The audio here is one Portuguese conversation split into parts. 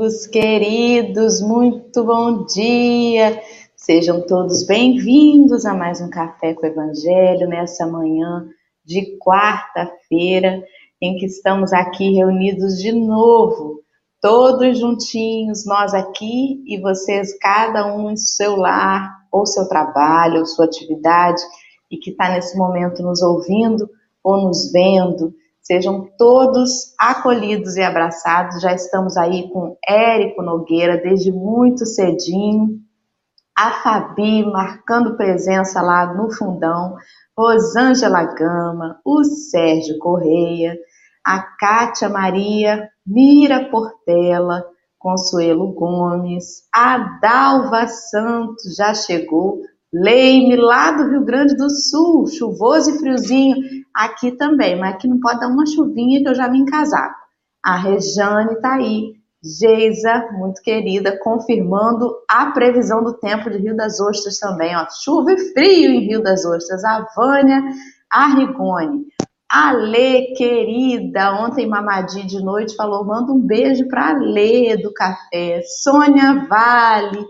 amigos queridos, muito bom dia. Sejam todos bem-vindos a mais um Café com o Evangelho nessa manhã de quarta-feira, em que estamos aqui reunidos de novo, todos juntinhos, nós aqui e vocês, cada um em seu lar, ou seu trabalho, ou sua atividade, e que está nesse momento nos ouvindo ou nos vendo Sejam todos acolhidos e abraçados. Já estamos aí com Érico Nogueira desde muito cedinho. A Fabi marcando presença lá no fundão. Rosângela Gama, o Sérgio Correia, a Kátia Maria, Mira Portela, Consuelo Gomes, a Dalva Santos já chegou, Leime lá do Rio Grande do Sul, chuvoso e friozinho, aqui também, mas aqui não pode dar uma chuvinha que eu já me encasaco. A Rejane está aí, Geisa, muito querida, confirmando a previsão do tempo de Rio das Ostras também, ó, chuva e frio em Rio das Ostras. A Vânia Arrigoni, a Lê, querida, ontem Mamadi de noite falou, manda um beijo para a Lê do café. Sônia Vale,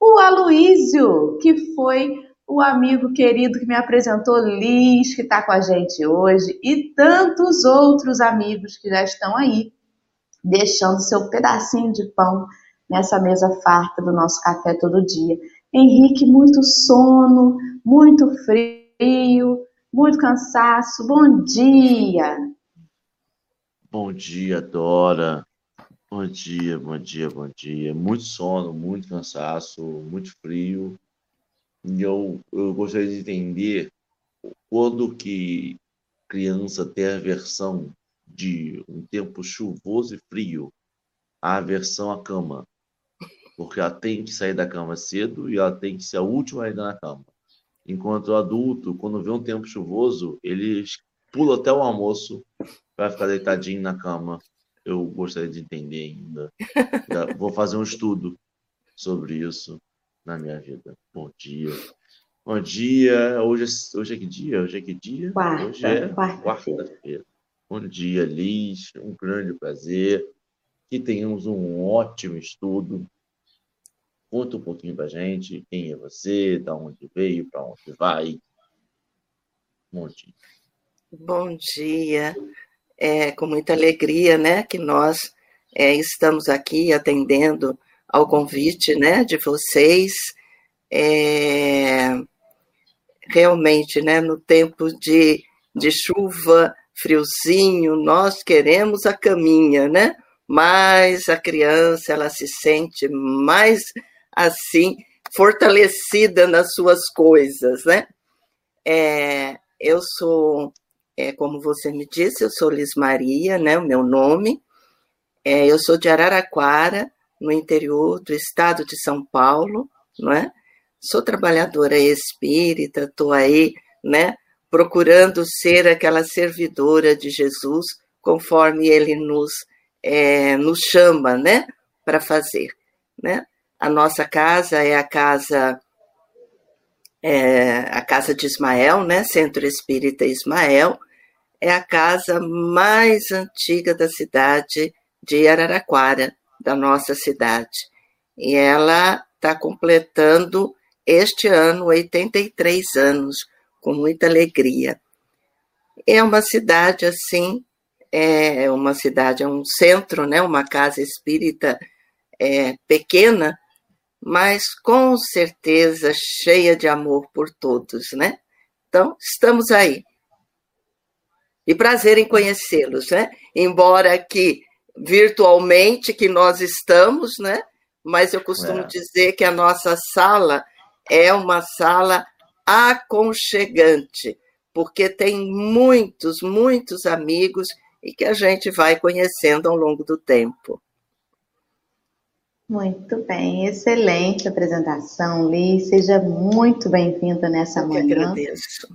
o Aloísio, que foi o amigo querido que me apresentou, Liz, que está com a gente hoje, e tantos outros amigos que já estão aí, deixando seu pedacinho de pão nessa mesa farta do nosso café todo dia. Henrique, muito sono, muito frio, muito cansaço. Bom dia! Bom dia, Dora. Bom dia, bom dia, bom dia. Muito sono, muito cansaço, muito frio. E eu, eu gostaria de entender quando que criança tem a versão de um tempo chuvoso e frio, a aversão à cama. Porque ela tem que sair da cama cedo e ela tem que ser a última ainda na cama. Enquanto o adulto, quando vê um tempo chuvoso, ele pula até o almoço para ficar deitadinho na cama eu gostaria de entender ainda. vou fazer um estudo sobre isso na minha vida. Bom dia. Bom dia. Hoje é, hoje é que dia? Hoje é que dia? Quarta, hoje é quarta-feira. Quarta Bom dia, Liz. Um grande prazer. Que tenhamos um ótimo estudo. Conta um pouquinho para gente quem é você, da onde veio, para onde vai. Bom dia. Bom dia é com muita alegria, né, que nós é, estamos aqui atendendo ao convite, né, de vocês. É, realmente, né, no tempo de, de chuva, friozinho, nós queremos a caminha, né? Mas a criança, ela se sente mais assim, fortalecida nas suas coisas, né? É, eu sou é, como você me disse, eu sou Liz Maria, né, o meu nome. É, eu sou de Araraquara, no interior do estado de São Paulo, não é? Sou trabalhadora espírita, estou aí, né, procurando ser aquela servidora de Jesus, conforme ele nos, é, nos chama, né, para fazer, né? A nossa casa é a casa é, a casa de Ismael, né? Centro Espírita Ismael, é a casa mais antiga da cidade de Araraquara, da nossa cidade. E ela está completando este ano 83 anos, com muita alegria. É uma cidade assim, é uma cidade, é um centro, né, uma casa espírita é, pequena, mas com certeza cheia de amor por todos, né? Então, estamos aí. E prazer em conhecê-los, né? Embora aqui virtualmente que nós estamos, né? Mas eu costumo é. dizer que a nossa sala é uma sala aconchegante, porque tem muitos, muitos amigos e que a gente vai conhecendo ao longo do tempo. Muito bem, excelente apresentação, Liz. Seja muito bem-vinda nessa eu manhã. agradeço.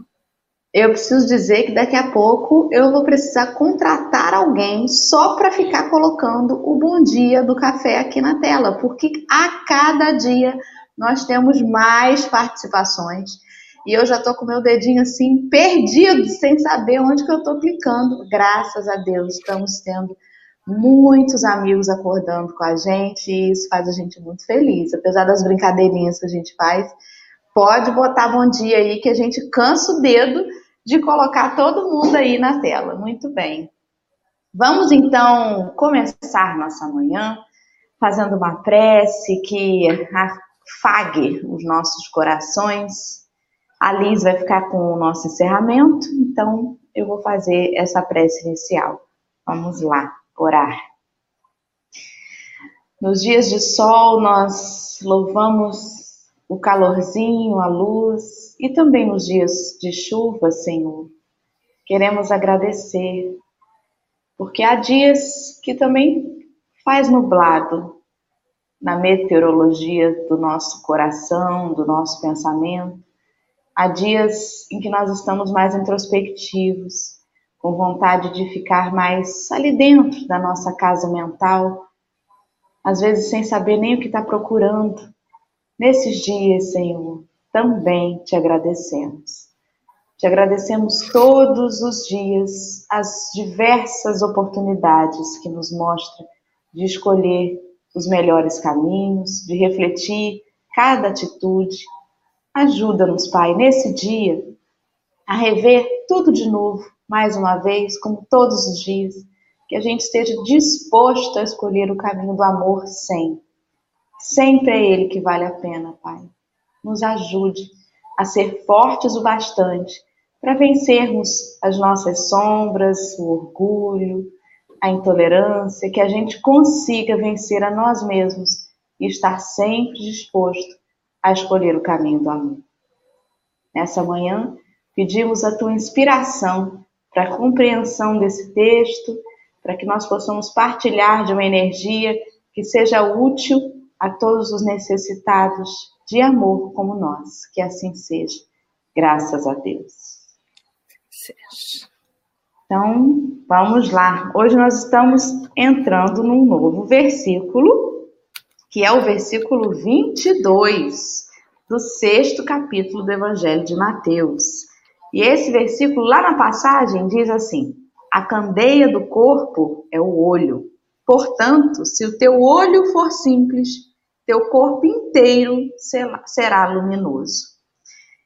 Eu preciso dizer que daqui a pouco eu vou precisar contratar alguém só para ficar colocando o bom dia do café aqui na tela, porque a cada dia nós temos mais participações e eu já estou com meu dedinho assim perdido, sem saber onde que eu estou clicando. Graças a Deus estamos tendo muitos amigos acordando com a gente e isso faz a gente muito feliz. Apesar das brincadeirinhas que a gente faz, pode botar bom dia aí que a gente cansa o dedo de colocar todo mundo aí na tela. Muito bem. Vamos então começar nossa manhã fazendo uma prece que afague os nossos corações. A Liz vai ficar com o nosso encerramento, então eu vou fazer essa prece inicial. Vamos lá, orar. Nos dias de sol, nós louvamos o calorzinho, a luz, e também nos dias de chuva, Senhor. Queremos agradecer, porque há dias que também faz nublado na meteorologia do nosso coração, do nosso pensamento. Há dias em que nós estamos mais introspectivos, com vontade de ficar mais ali dentro da nossa casa mental, às vezes sem saber nem o que está procurando. Nesses dias, Senhor, também te agradecemos. Te agradecemos todos os dias as diversas oportunidades que nos mostra de escolher os melhores caminhos, de refletir cada atitude. Ajuda-nos, Pai, nesse dia a rever tudo de novo mais uma vez, como todos os dias, que a gente esteja disposto a escolher o caminho do amor sempre. Sempre é Ele que vale a pena, Pai. Nos ajude a ser fortes o bastante para vencermos as nossas sombras, o orgulho, a intolerância, que a gente consiga vencer a nós mesmos e estar sempre disposto a escolher o caminho do amor. Nessa manhã, pedimos a tua inspiração para a compreensão desse texto, para que nós possamos partilhar de uma energia que seja útil a todos os necessitados de amor como nós. Que assim seja. Graças a Deus. Então, vamos lá. Hoje nós estamos entrando num novo versículo, que é o versículo 22 do sexto capítulo do Evangelho de Mateus. E esse versículo lá na passagem diz assim: A candeia do corpo é o olho. Portanto, se o teu olho for simples, teu corpo inteiro será luminoso.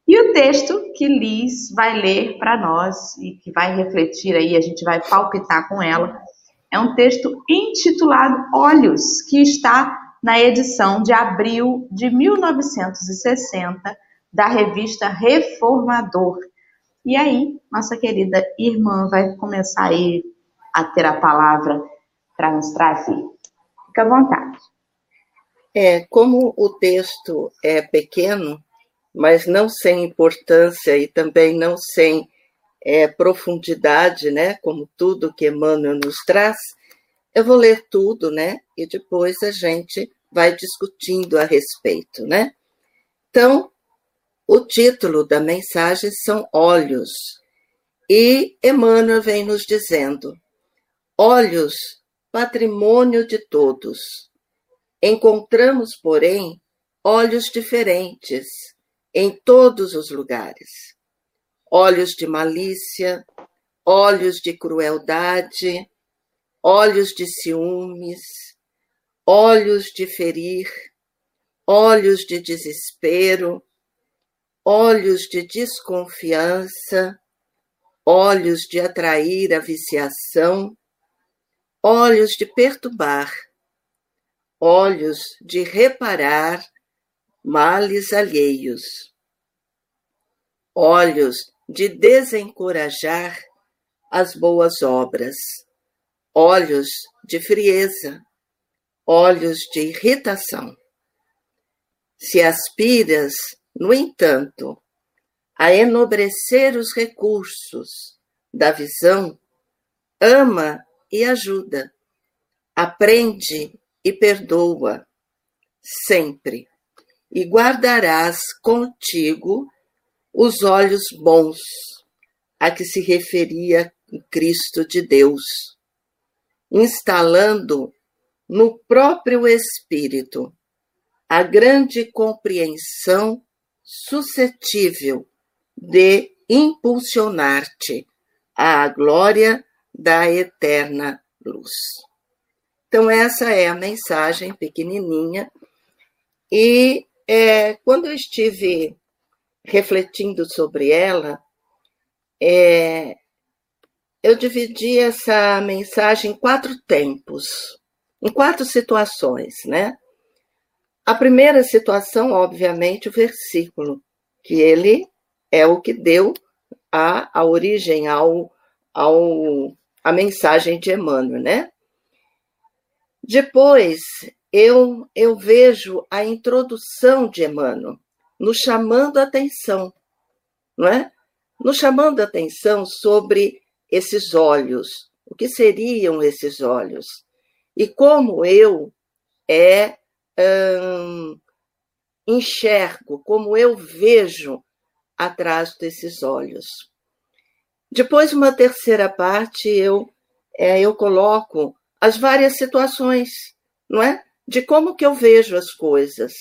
E o texto que Liz vai ler para nós e que vai refletir aí, a gente vai palpitar com ela, é um texto intitulado Olhos, que está na edição de abril de 1960 da revista Reformador, e aí, nossa querida irmã vai começar aí a ter a palavra para nos trazer. Fica à vontade. É, como o texto é pequeno, mas não sem importância e também não sem é, profundidade, né, como tudo que Emmanuel nos traz, eu vou ler tudo, né, e depois a gente vai discutindo a respeito, né. Então, o título da mensagem são Olhos, e Emmanuel vem nos dizendo: Olhos, patrimônio de todos. Encontramos, porém, olhos diferentes em todos os lugares. Olhos de malícia, olhos de crueldade, olhos de ciúmes, olhos de ferir, olhos de desespero, olhos de desconfiança, olhos de atrair a viciação, olhos de perturbar, olhos de reparar males alheios, olhos de desencorajar as boas obras, olhos de frieza, olhos de irritação. Se aspiras no entanto, a enobrecer os recursos da visão, ama e ajuda, aprende e perdoa, sempre, e guardarás contigo os olhos bons, a que se referia o Cristo de Deus, instalando no próprio Espírito a grande compreensão suscetível de impulsionar-te à glória da eterna luz. Então, essa é a mensagem pequenininha. E é, quando eu estive refletindo sobre ela, é, eu dividi essa mensagem em quatro tempos, em quatro situações, né? A primeira situação, obviamente, o versículo, que ele é o que deu a, a origem ao, ao a mensagem de Emmanuel, né? Depois, eu, eu vejo a introdução de Emmanuel, nos chamando a atenção, não é? Nos chamando a atenção sobre esses olhos, o que seriam esses olhos, e como eu é hum, enxergo, como eu vejo atrás desses olhos. Depois, uma terceira parte, eu, é, eu coloco as várias situações, não é? De como que eu vejo as coisas.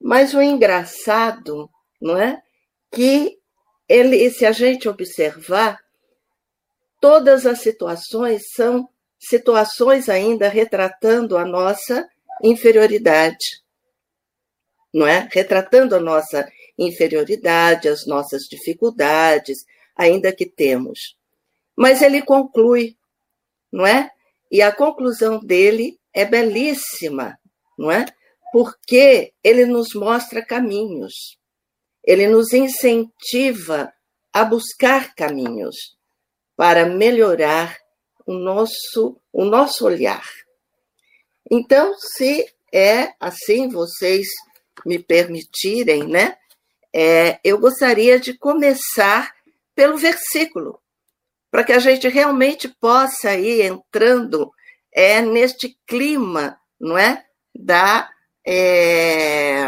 Mas o engraçado, não é? Que ele, se a gente observar, todas as situações são situações ainda retratando a nossa inferioridade. Não é? Retratando a nossa inferioridade, as nossas dificuldades, ainda que temos. Mas ele conclui, não é? E a conclusão dele é belíssima, não é? Porque ele nos mostra caminhos. Ele nos incentiva a buscar caminhos para melhorar o nosso o nosso olhar. Então, se é assim, vocês me permitirem, né? É, eu gostaria de começar pelo versículo, para que a gente realmente possa ir entrando é, neste clima, não é? Da, é,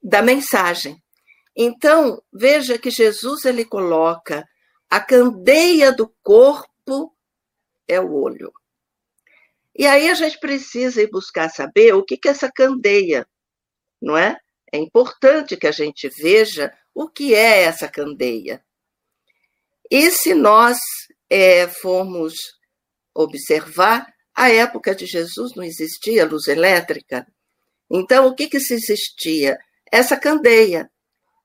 da mensagem. Então, veja que Jesus ele coloca a candeia do corpo é o olho. E aí a gente precisa ir buscar saber o que, que é essa candeia, não é? É importante que a gente veja o que é essa candeia. E se nós é, formos observar, a época de Jesus não existia luz elétrica. Então, o que, que se existia? Essa candeia.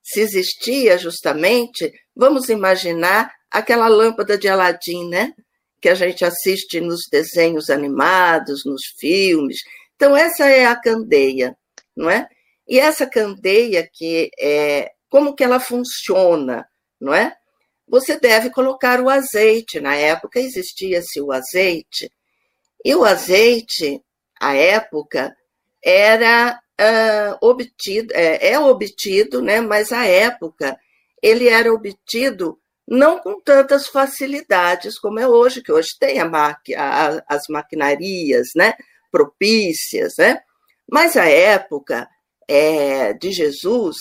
Se existia justamente, vamos imaginar aquela lâmpada de Aladim, né? Que a gente assiste nos desenhos animados, nos filmes. Então, essa é a candeia, não é? E essa candeia que é como que ela funciona, não é? Você deve colocar o azeite. Na época existia-se o azeite. E o azeite, à época, era uh, obtido, é, é obtido, né? Mas à época ele era obtido não com tantas facilidades como é hoje, que hoje tem a a, as maquinarias, né? Propícias, né? Mas a época é, de Jesus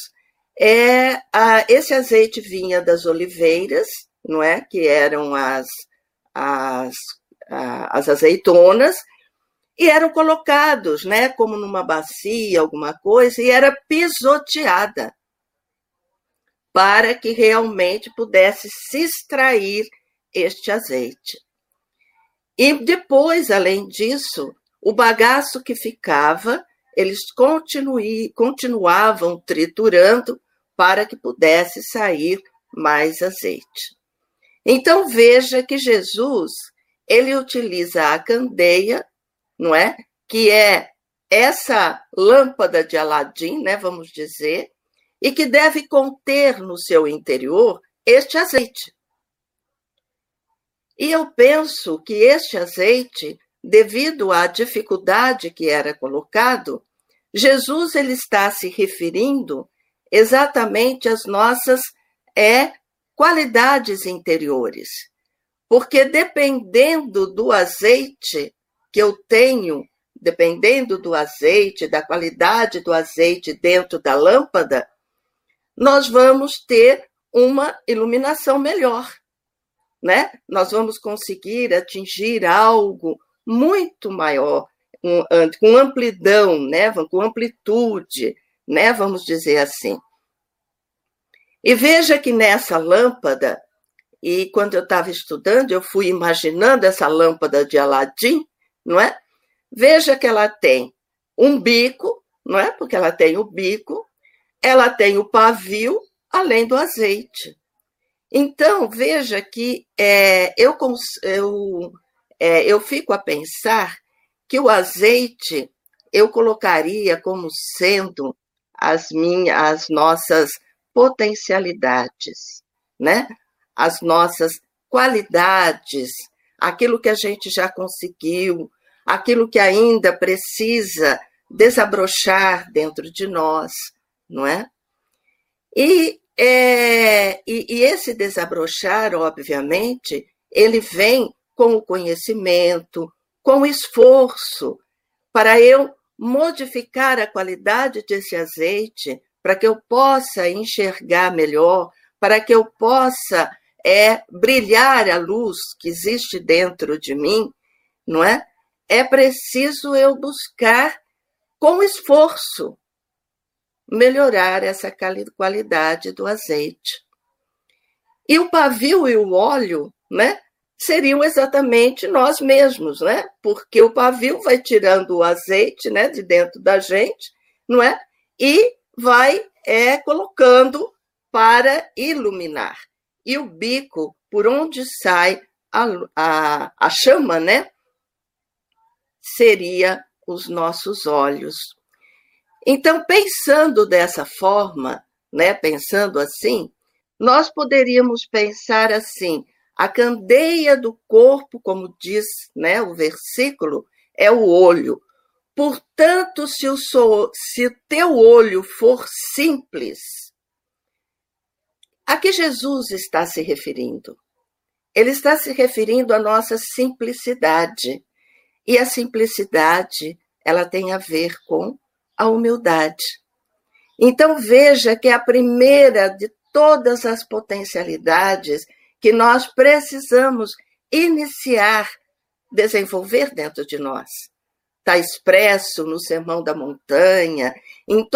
é, a, esse azeite vinha das oliveiras, não é? Que eram as, as, a, as azeitonas, e eram colocados, né? Como numa bacia, alguma coisa, e era pisoteada para que realmente pudesse se extrair este azeite. E depois, além disso, o bagaço que ficava, eles continuavam triturando para que pudesse sair mais azeite. Então veja que Jesus, ele utiliza a candeia, não é? Que é essa lâmpada de Aladim, né, vamos dizer, e que deve conter no seu interior este azeite. E eu penso que este azeite, devido à dificuldade que era colocado, Jesus ele está se referindo exatamente as nossas é qualidades interiores. Porque dependendo do azeite que eu tenho, dependendo do azeite, da qualidade do azeite dentro da lâmpada, nós vamos ter uma iluminação melhor, né? Nós vamos conseguir atingir algo muito maior, com amplidão, né? Com amplitude, né? Vamos dizer assim. E veja que nessa lâmpada e quando eu estava estudando, eu fui imaginando essa lâmpada de Aladim, não é? Veja que ela tem um bico, não é? Porque ela tem o bico, ela tem o pavio, além do azeite. Então, veja que é, eu, eu, é, eu fico a pensar que o azeite eu colocaria como sendo as minhas, as nossas potencialidades, né? As nossas qualidades, aquilo que a gente já conseguiu, aquilo que ainda precisa desabrochar dentro de nós, não é? E, é, e, e esse desabrochar, obviamente, ele vem com o conhecimento, com o esforço, para eu modificar a qualidade desse azeite, para que eu possa enxergar melhor, para que eu possa é brilhar a luz que existe dentro de mim, não é? É preciso eu buscar com esforço melhorar essa qualidade do azeite. E o pavio e o óleo, né, seriam exatamente nós mesmos, né? Porque o pavio vai tirando o azeite, né, de dentro da gente, não é? E vai é colocando para iluminar. E o bico, por onde sai a, a, a chama, né? Seria os nossos olhos. Então, pensando dessa forma, né, pensando assim, nós poderíamos pensar assim: a candeia do corpo, como diz né, o versículo, é o olho. Portanto, se o, se teu olho for simples, a que Jesus está se referindo? Ele está se referindo à nossa simplicidade. E a simplicidade, ela tem a ver com a humildade. Então veja que é a primeira de todas as potencialidades que nós precisamos iniciar, desenvolver dentro de nós. Está expresso no Sermão da Montanha, em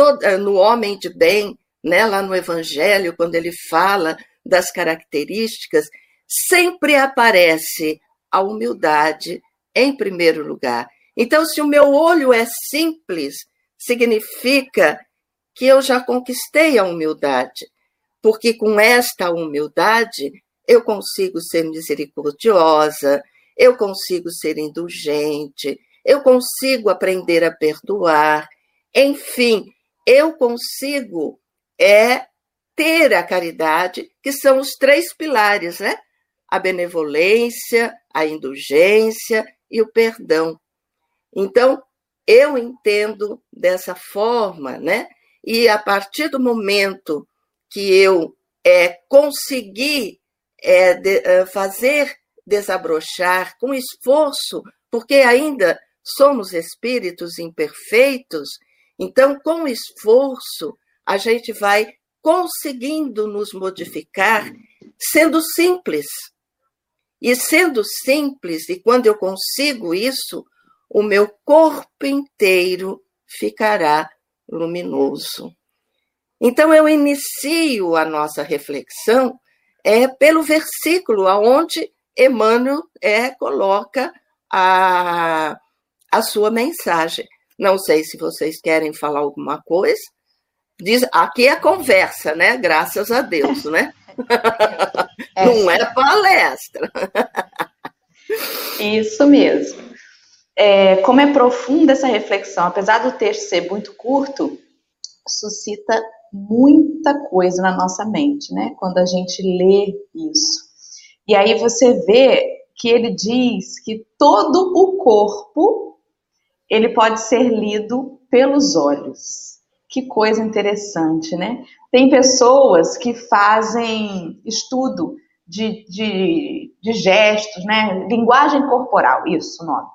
no Homem de Bem, né, lá no Evangelho, quando ele fala das características, sempre aparece a humildade em primeiro lugar. Então, se o meu olho é simples, significa que eu já conquistei a humildade, porque com esta humildade eu consigo ser misericordiosa, eu consigo ser indulgente, eu consigo aprender a perdoar, enfim, eu consigo é ter a caridade, que são os três pilares, né? A benevolência, a indulgência e o perdão. Então, eu entendo dessa forma, né? E a partir do momento que eu é, conseguir é, de, é, fazer desabrochar com esforço, porque ainda somos espíritos imperfeitos, então, com esforço, a gente vai conseguindo nos modificar sendo simples. E sendo simples, e quando eu consigo isso, o meu corpo inteiro ficará luminoso. Então eu inicio a nossa reflexão é pelo versículo aonde Emmanuel é coloca a, a sua mensagem. Não sei se vocês querem falar alguma coisa. Diz, aqui é conversa, né? Graças a Deus, né? É. Não é palestra. Isso mesmo. É, como é profunda essa reflexão, apesar do texto ser muito curto, suscita muita coisa na nossa mente, né? Quando a gente lê isso. E aí você vê que ele diz que todo o corpo ele pode ser lido pelos olhos. Que coisa interessante, né? Tem pessoas que fazem estudo de, de, de gestos, né? Linguagem corporal, isso o nome.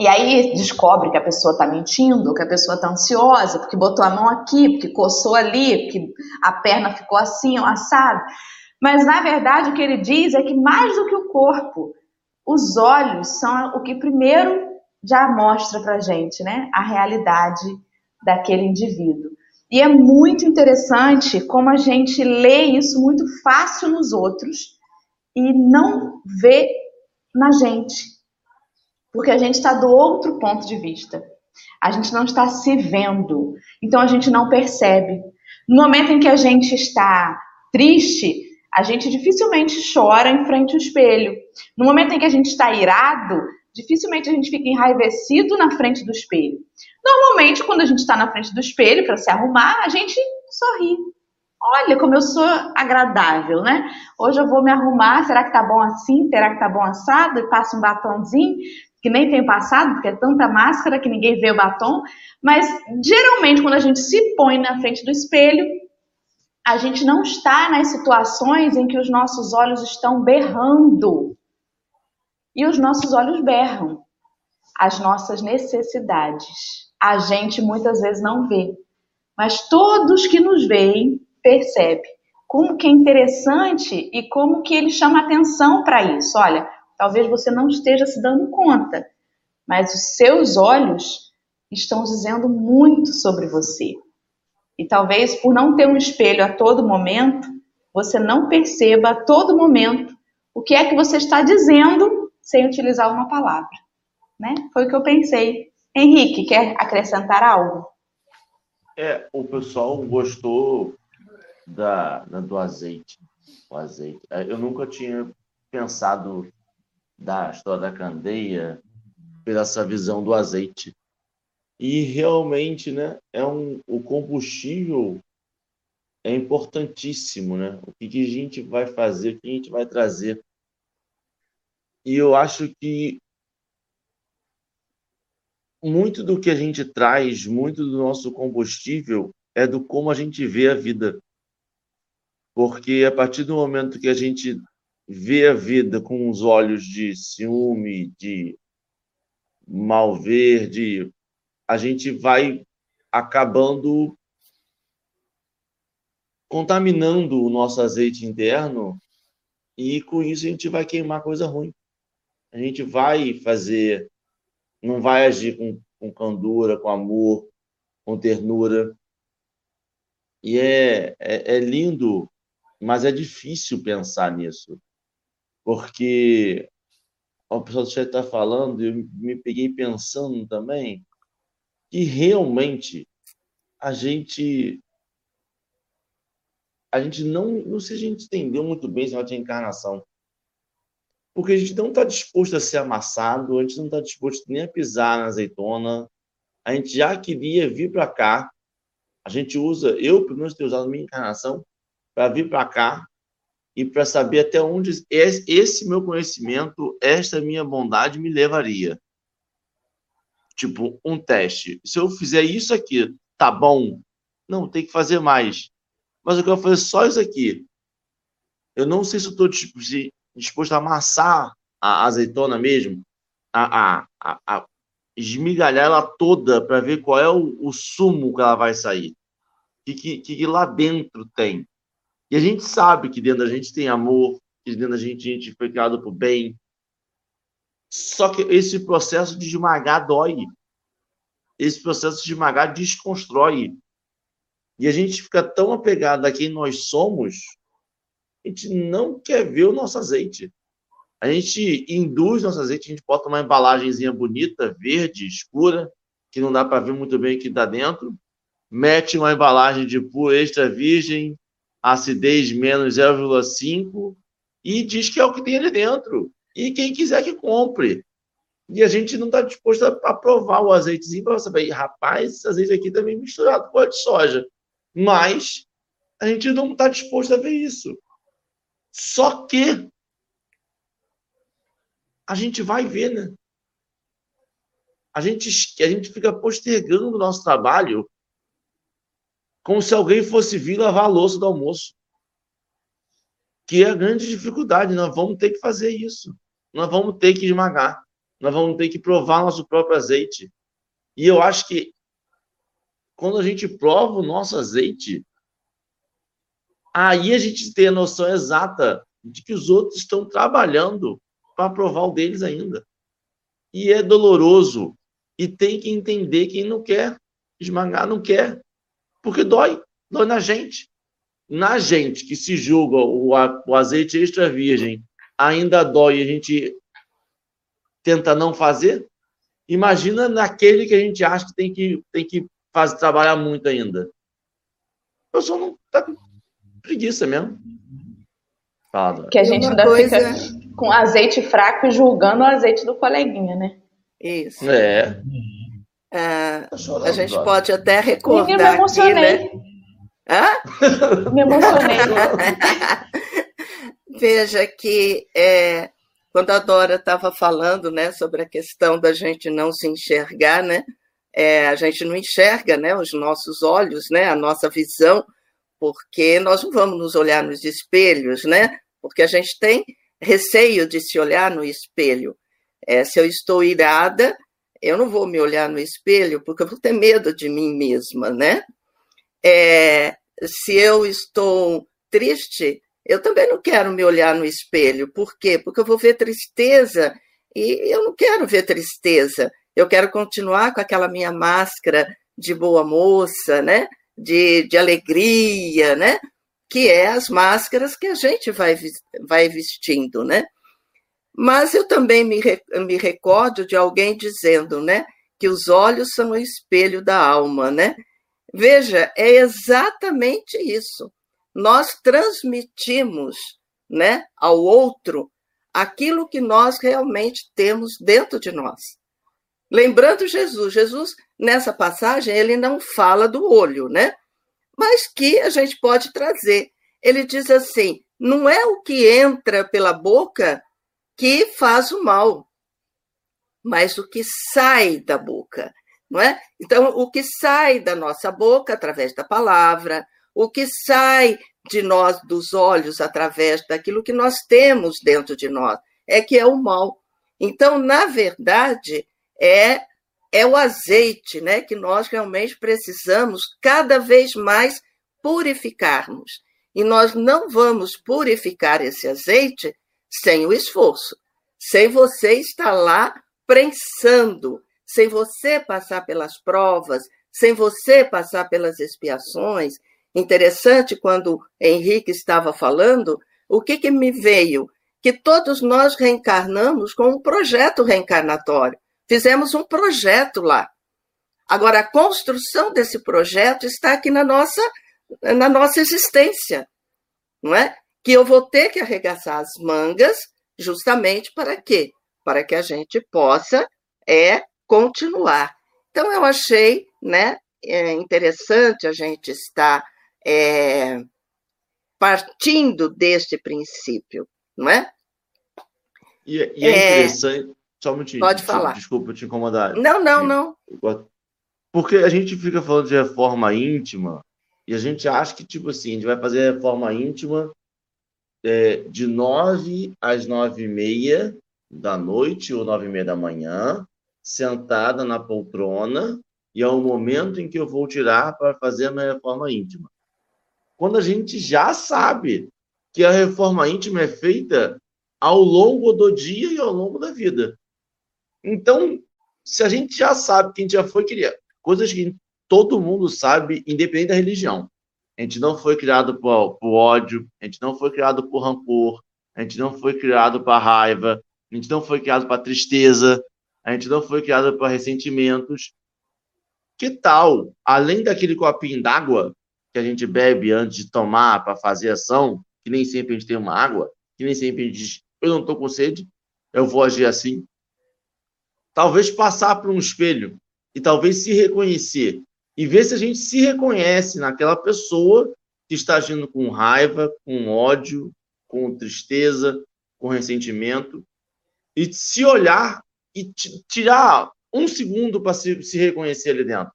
E aí descobre que a pessoa está mentindo, que a pessoa está ansiosa, porque botou a mão aqui, porque coçou ali, porque a perna ficou assim, assado. Mas na verdade o que ele diz é que mais do que o corpo, os olhos são o que primeiro já mostra para gente, né, a realidade daquele indivíduo. E é muito interessante como a gente lê isso muito fácil nos outros e não vê na gente, porque a gente está do outro ponto de vista. A gente não está se vendo, então a gente não percebe. No momento em que a gente está triste, a gente dificilmente chora em frente ao espelho. No momento em que a gente está irado, dificilmente a gente fica enraivecido na frente do espelho. Normalmente, quando a gente está na frente do espelho para se arrumar, a gente sorri. Olha como eu sou agradável, né? Hoje eu vou me arrumar, será que tá bom assim? Será que tá bom assado? E passo um batomzinho, que nem tem passado, porque é tanta máscara que ninguém vê o batom. Mas geralmente, quando a gente se põe na frente do espelho, a gente não está nas situações em que os nossos olhos estão berrando. E os nossos olhos berram as nossas necessidades. A gente muitas vezes não vê, mas todos que nos veem percebe como que é interessante e como que ele chama atenção para isso. Olha, talvez você não esteja se dando conta, mas os seus olhos estão dizendo muito sobre você. E talvez por não ter um espelho a todo momento, você não perceba a todo momento o que é que você está dizendo sem utilizar uma palavra. Né? Foi o que eu pensei. Henrique, quer acrescentar algo? É, o pessoal gostou da, do azeite. O azeite. É, eu nunca tinha pensado da história da candeia pela essa visão do azeite. E realmente, né, é um, o combustível é importantíssimo, né? O que, que a gente vai fazer, o que a gente vai trazer. E eu acho que muito do que a gente traz, muito do nosso combustível é do como a gente vê a vida. Porque a partir do momento que a gente vê a vida com os olhos de ciúme, de mal ver, de a gente vai acabando contaminando o nosso azeite interno e com isso a gente vai queimar coisa ruim. A gente vai fazer, não vai agir com, com candura, com amor, com ternura. E é, é, é lindo mas é difícil pensar nisso, porque o pessoal do chat está falando, eu me peguei pensando também, que realmente a gente a gente não não sei se a gente entendeu muito bem esse de encarnação. Porque a gente não está disposto a ser amassado a gente não está disposto nem a pisar na azeitona. A gente já queria vir para cá. A gente usa eu pelo menos tenho usado minha encarnação para vir para cá e para saber até onde esse meu conhecimento, esta minha bondade me levaria. Tipo, um teste. Se eu fizer isso aqui, tá bom? Não, tem que fazer mais. Mas eu quero fazer só isso aqui. Eu não sei se eu estou disposto a amassar a azeitona mesmo, a, a, a, a esmigalhar ela toda para ver qual é o, o, sumo que ela vai sair. O que, que, que lá dentro tem. E a gente sabe que dentro da gente tem amor, que dentro da gente a gente foi criado por bem. Só que esse processo de esmagar dói. Esse processo de esmagar desconstrói. E a gente fica tão apegado a quem nós somos, a gente não quer ver o nosso azeite. A gente induz nosso azeite, a gente bota uma embalagenzinha bonita, verde, escura, que não dá para ver muito bem o que está dentro, mete uma embalagem de puro extra virgem, acidez menos 0,5 e diz que é o que tem ali dentro. E quem quiser que compre. E a gente não está disposto a, provar o azeitezinho para saber, rapaz, esse azeite aqui também tá misturado com óleo de soja. Mas a gente não está disposto a ver isso. Só que a gente vai ver, né? A gente, a gente fica postergando o nosso trabalho como se alguém fosse vir lavar a louça do almoço. Que é a grande dificuldade. Nós vamos ter que fazer isso. Nós vamos ter que esmagar. Nós vamos ter que provar nosso próprio azeite. E eu acho que quando a gente prova o nosso azeite, aí a gente tem a noção exata de que os outros estão trabalhando para provar o deles ainda. E é doloroso. E tem que entender quem não quer. Esmagar não quer. Porque dói, dói na gente. Na gente que se julga o, o azeite extra virgem ainda dói e a gente tenta não fazer, imagina naquele que a gente acha que tem que, tem que fazer, trabalhar muito ainda. A pessoa não tá com preguiça mesmo. Fala. Que a gente ainda coisa... fica com azeite fraco e julgando o azeite do coleguinha, né? Isso. É. Ah, a gente pode até recordar. me emocionei. Aqui, né? Hã? Me emocionei. Veja que é, quando a Dora estava falando né, sobre a questão da gente não se enxergar, né, é, a gente não enxerga né, os nossos olhos, né, a nossa visão, porque nós não vamos nos olhar nos espelhos, né, porque a gente tem receio de se olhar no espelho. É, se eu estou irada, eu não vou me olhar no espelho porque eu vou ter medo de mim mesma, né? É, se eu estou triste, eu também não quero me olhar no espelho. Por quê? Porque eu vou ver tristeza e eu não quero ver tristeza. Eu quero continuar com aquela minha máscara de boa moça, né? De, de alegria, né? Que é as máscaras que a gente vai, vai vestindo, né? Mas eu também me, me recordo de alguém dizendo, né? Que os olhos são o espelho da alma, né? Veja, é exatamente isso. Nós transmitimos né, ao outro aquilo que nós realmente temos dentro de nós. Lembrando Jesus, Jesus, nessa passagem, ele não fala do olho, né? Mas que a gente pode trazer. Ele diz assim: não é o que entra pela boca que faz o mal, mas o que sai da boca não é? Então, o que sai da nossa boca através da palavra, o que sai de nós dos olhos através daquilo que nós temos dentro de nós, é que é o mal. Então, na verdade, é é o azeite, né, que nós realmente precisamos cada vez mais purificarmos. E nós não vamos purificar esse azeite sem o esforço, sem você estar lá prensando, sem você passar pelas provas, sem você passar pelas expiações. Interessante quando Henrique estava falando, o que, que me veio? Que todos nós reencarnamos com um projeto reencarnatório. Fizemos um projeto lá. Agora, a construção desse projeto está aqui na nossa, na nossa existência, não é? Que eu vou ter que arregaçar as mangas justamente para quê? Para que a gente possa é continuar. Então, eu achei né, é interessante a gente estar é, partindo deste princípio, não é? E, e é, é, interessante. Só um minutinho. Pode falar. Desculpa te incomodar. Não, não, não. Porque a gente fica falando de reforma íntima e a gente acha que, tipo assim, a gente vai fazer reforma íntima é, de nove às nove e meia da noite ou nove e meia da manhã sentada na poltrona e é o momento em que eu vou tirar para fazer a minha reforma íntima. Quando a gente já sabe que a reforma íntima é feita ao longo do dia e ao longo da vida. Então, se a gente já sabe que a gente já foi criado, coisas que todo mundo sabe, independente da religião. A gente não foi criado por, por ódio, a gente não foi criado por rancor, a gente não foi criado para raiva, a gente não foi criado para tristeza, a gente não foi criado para ressentimentos. Que tal, além daquele copinho d'água que a gente bebe antes de tomar para fazer ação, que nem sempre a gente tem uma água, que nem sempre a gente diz, eu não estou com sede, eu vou agir assim. Talvez passar por um espelho e talvez se reconhecer e ver se a gente se reconhece naquela pessoa que está agindo com raiva, com ódio, com tristeza, com ressentimento e se olhar e tirar um segundo para se, se reconhecer ali dentro.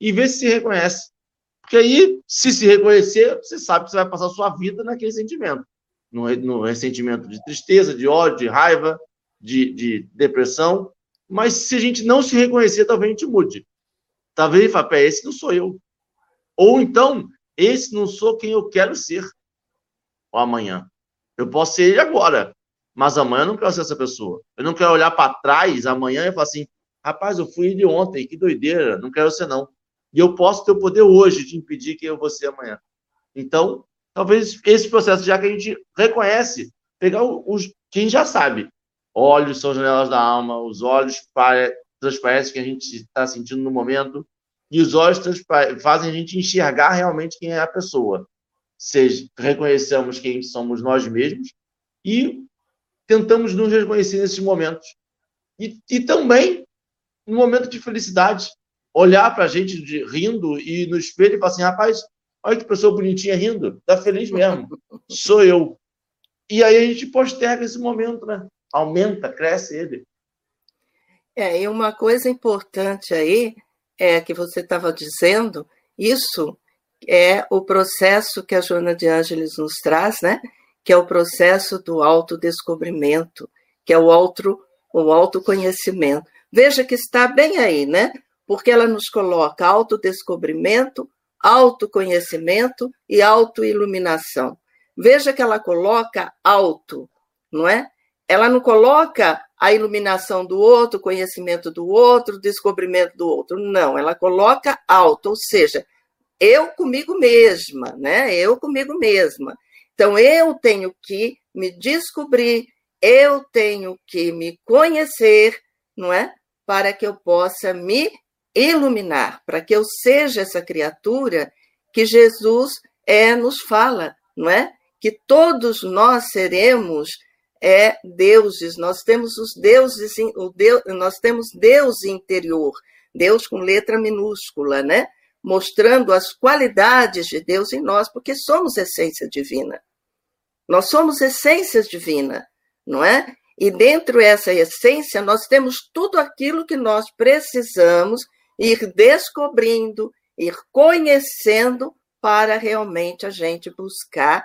E ver se se reconhece. Porque aí, se se reconhecer, você sabe que você vai passar a sua vida naquele sentimento. No, no ressentimento de tristeza, de ódio, de raiva, de, de depressão. Mas se a gente não se reconhecer, talvez a gente mude. Talvez ele fale, esse não sou eu. Ou então, esse não sou quem eu quero ser. Ou amanhã. Eu posso ser ele agora, mas amanhã eu não quero ser essa pessoa. Eu não quero olhar para trás amanhã e falar assim: rapaz, eu fui ele ontem, que doideira, não quero ser não. E eu posso ter o poder hoje de impedir que eu vou ser amanhã. Então, talvez esse processo, já que a gente reconhece, pegar os, que a gente já sabe. Olhos são janelas da alma, os olhos transparecem o que a gente está sentindo no momento, e os olhos fazem a gente enxergar realmente quem é a pessoa. Seja, reconhecemos quem somos nós mesmos e tentamos nos reconhecer nesses momentos. E, e também no momento de felicidade, olhar para a gente de, rindo e no espelho e falar assim, rapaz, olha que pessoa bonitinha rindo, tá feliz mesmo, sou eu. E aí a gente posterga esse momento, né? Aumenta, cresce ele. É, e uma coisa importante aí é que você estava dizendo, isso é o processo que a Joana de Ângeles nos traz, né? Que é o processo do autodescobrimento, que é o, auto, o autoconhecimento. Veja que está bem aí, né? Porque ela nos coloca autodescobrimento, autoconhecimento e autoiluminação. Veja que ela coloca auto, não é? Ela não coloca a iluminação do outro, conhecimento do outro, descobrimento do outro. Não, ela coloca auto, ou seja, eu comigo mesma, né? Eu comigo mesma. Então eu tenho que me descobrir, eu tenho que me conhecer, não é? Para que eu possa me iluminar, para que eu seja essa criatura que Jesus é nos fala, não é? Que todos nós seremos é deuses, nós temos os deuses, o Deus, nós temos Deus interior, Deus com letra minúscula, né? Mostrando as qualidades de Deus em nós, porque somos essência divina. Nós somos essência divina, não é? E dentro dessa essência nós temos tudo aquilo que nós precisamos ir descobrindo, ir conhecendo para realmente a gente buscar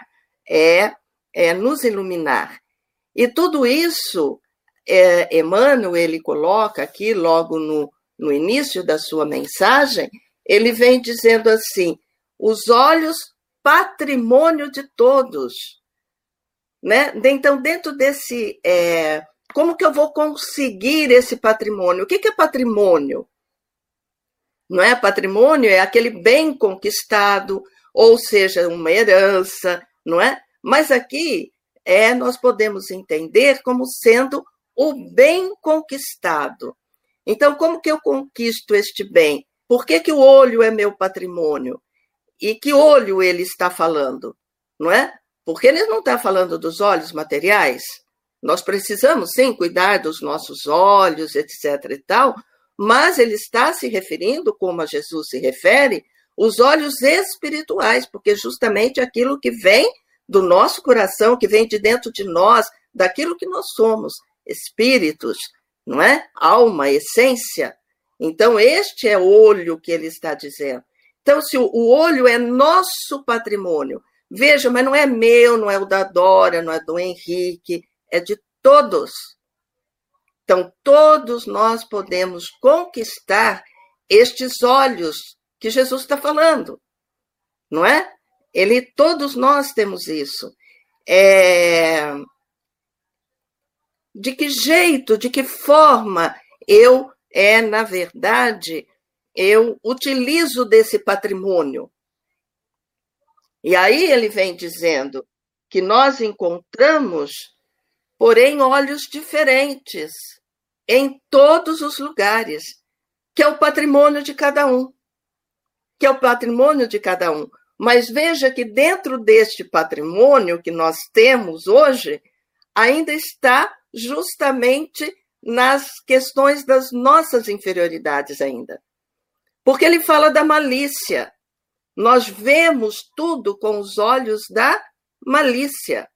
é, é nos iluminar. E tudo isso, é, Emmanuel, ele coloca aqui, logo no, no início da sua mensagem, ele vem dizendo assim: os olhos, patrimônio de todos. Né? Então, dentro desse. É, como que eu vou conseguir esse patrimônio? O que, que é patrimônio? Não é patrimônio? É aquele bem conquistado, ou seja, uma herança, não é? Mas aqui é nós podemos entender como sendo o bem conquistado. Então, como que eu conquisto este bem? Por que, que o olho é meu patrimônio? E que olho ele está falando? Não é? Porque ele não está falando dos olhos materiais. Nós precisamos, sim, cuidar dos nossos olhos, etc. e tal, mas ele está se referindo, como a Jesus se refere, os olhos espirituais, porque justamente aquilo que vem do nosso coração, que vem de dentro de nós, daquilo que nós somos, espíritos, não é? Alma, essência. Então, este é o olho que ele está dizendo. Então, se o olho é nosso patrimônio, veja, mas não é meu, não é o da Dora, não é do Henrique, é de todos. Então, todos nós podemos conquistar estes olhos que Jesus está falando, não é? Ele, todos nós temos isso. É... De que jeito, de que forma eu é, na verdade, eu utilizo desse patrimônio? E aí ele vem dizendo que nós encontramos, porém, olhos diferentes em todos os lugares, que é o patrimônio de cada um. Que é o patrimônio de cada um. Mas veja que dentro deste patrimônio que nós temos hoje, ainda está justamente nas questões das nossas inferioridades ainda. Porque ele fala da malícia. Nós vemos tudo com os olhos da malícia.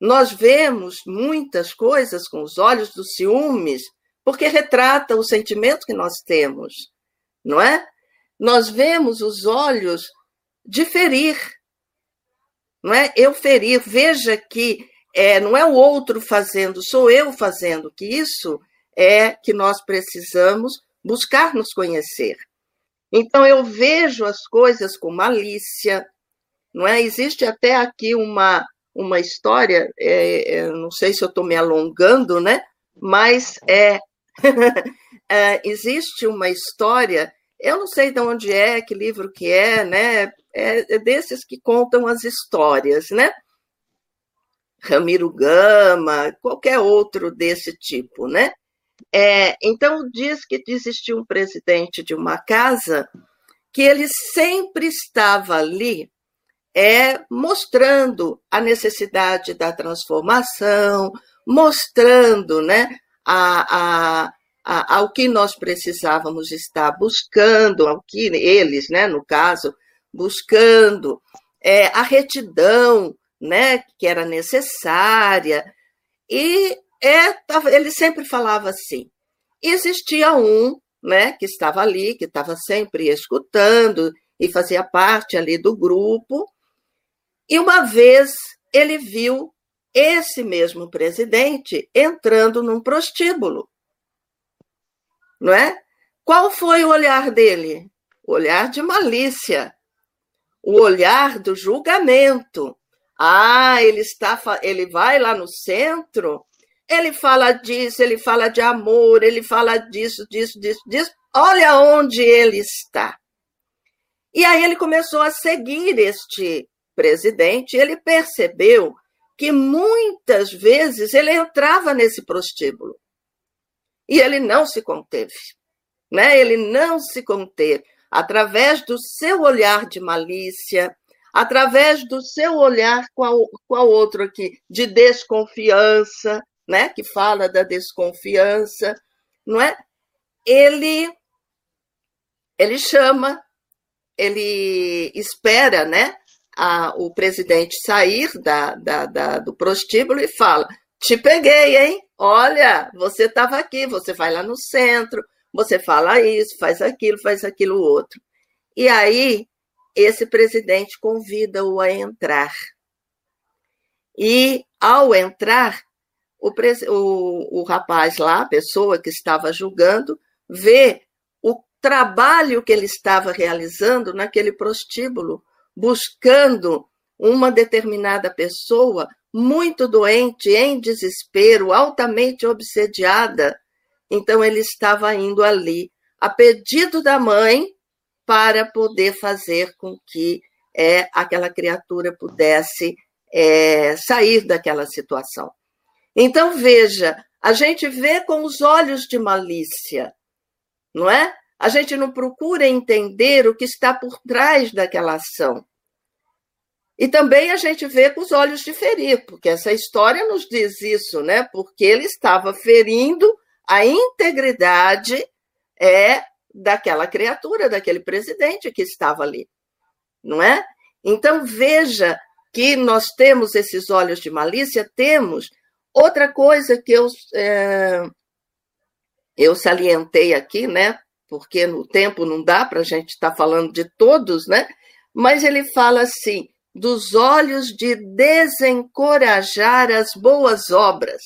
Nós vemos muitas coisas com os olhos dos ciúmes, porque retrata o sentimento que nós temos, não é? Nós vemos os olhos de ferir. Não é? Eu ferir. Veja que é, não é o outro fazendo, sou eu fazendo, que isso é que nós precisamos buscar nos conhecer. Então eu vejo as coisas com malícia, não é? Existe até aqui uma uma história, é, é não sei se eu estou me alongando, né? Mas é, é, existe uma história eu não sei de onde é, que livro que é, né? É, é desses que contam as histórias, né? Ramiro Gama, qualquer outro desse tipo, né? É, então diz que existia um presidente de uma casa que ele sempre estava ali é mostrando a necessidade da transformação, mostrando né, a, a, a, ao que nós precisávamos estar buscando, ao que eles, né, no caso, buscando é, a retidão né, que era necessária. E é, ele sempre falava assim. Existia um né, que estava ali, que estava sempre escutando e fazia parte ali do grupo. E uma vez ele viu esse mesmo presidente entrando num prostíbulo. Não é? Qual foi o olhar dele? O olhar de malícia, o olhar do julgamento. Ah, ele está ele vai lá no centro, ele fala disso, ele fala de amor, ele fala disso, disso, disso, disso. Olha onde ele está. E aí ele começou a seguir este presidente, ele percebeu que muitas vezes ele entrava nesse prostíbulo e ele não se conteve, né? Ele não se conteve através do seu olhar de malícia, através do seu olhar qual, qual outro aqui de desconfiança, né? Que fala da desconfiança, não é? Ele ele chama, ele espera, né? a, o presidente sair da, da, da, do prostíbulo e fala: Te peguei, hein? Olha, você estava aqui, você vai lá no centro, você fala isso, faz aquilo, faz aquilo outro. E aí, esse presidente convida-o a entrar. E, ao entrar, o, o, o rapaz lá, a pessoa que estava julgando, vê o trabalho que ele estava realizando naquele prostíbulo buscando uma determinada pessoa muito doente, em desespero, altamente obsediada. Então ele estava indo ali, a pedido da mãe, para poder fazer com que é, aquela criatura pudesse é, sair daquela situação. Então veja, a gente vê com os olhos de malícia, não é? A gente não procura entender o que está por trás daquela ação. E também a gente vê com os olhos de ferir, porque essa história nos diz isso, né? Porque ele estava ferindo a integridade é daquela criatura, daquele presidente que estava ali, não é? Então veja que nós temos esses olhos de malícia, temos outra coisa que eu é, eu salientei aqui, né? Porque no tempo não dá para a gente estar tá falando de todos, né? Mas ele fala assim: dos olhos de desencorajar as boas obras.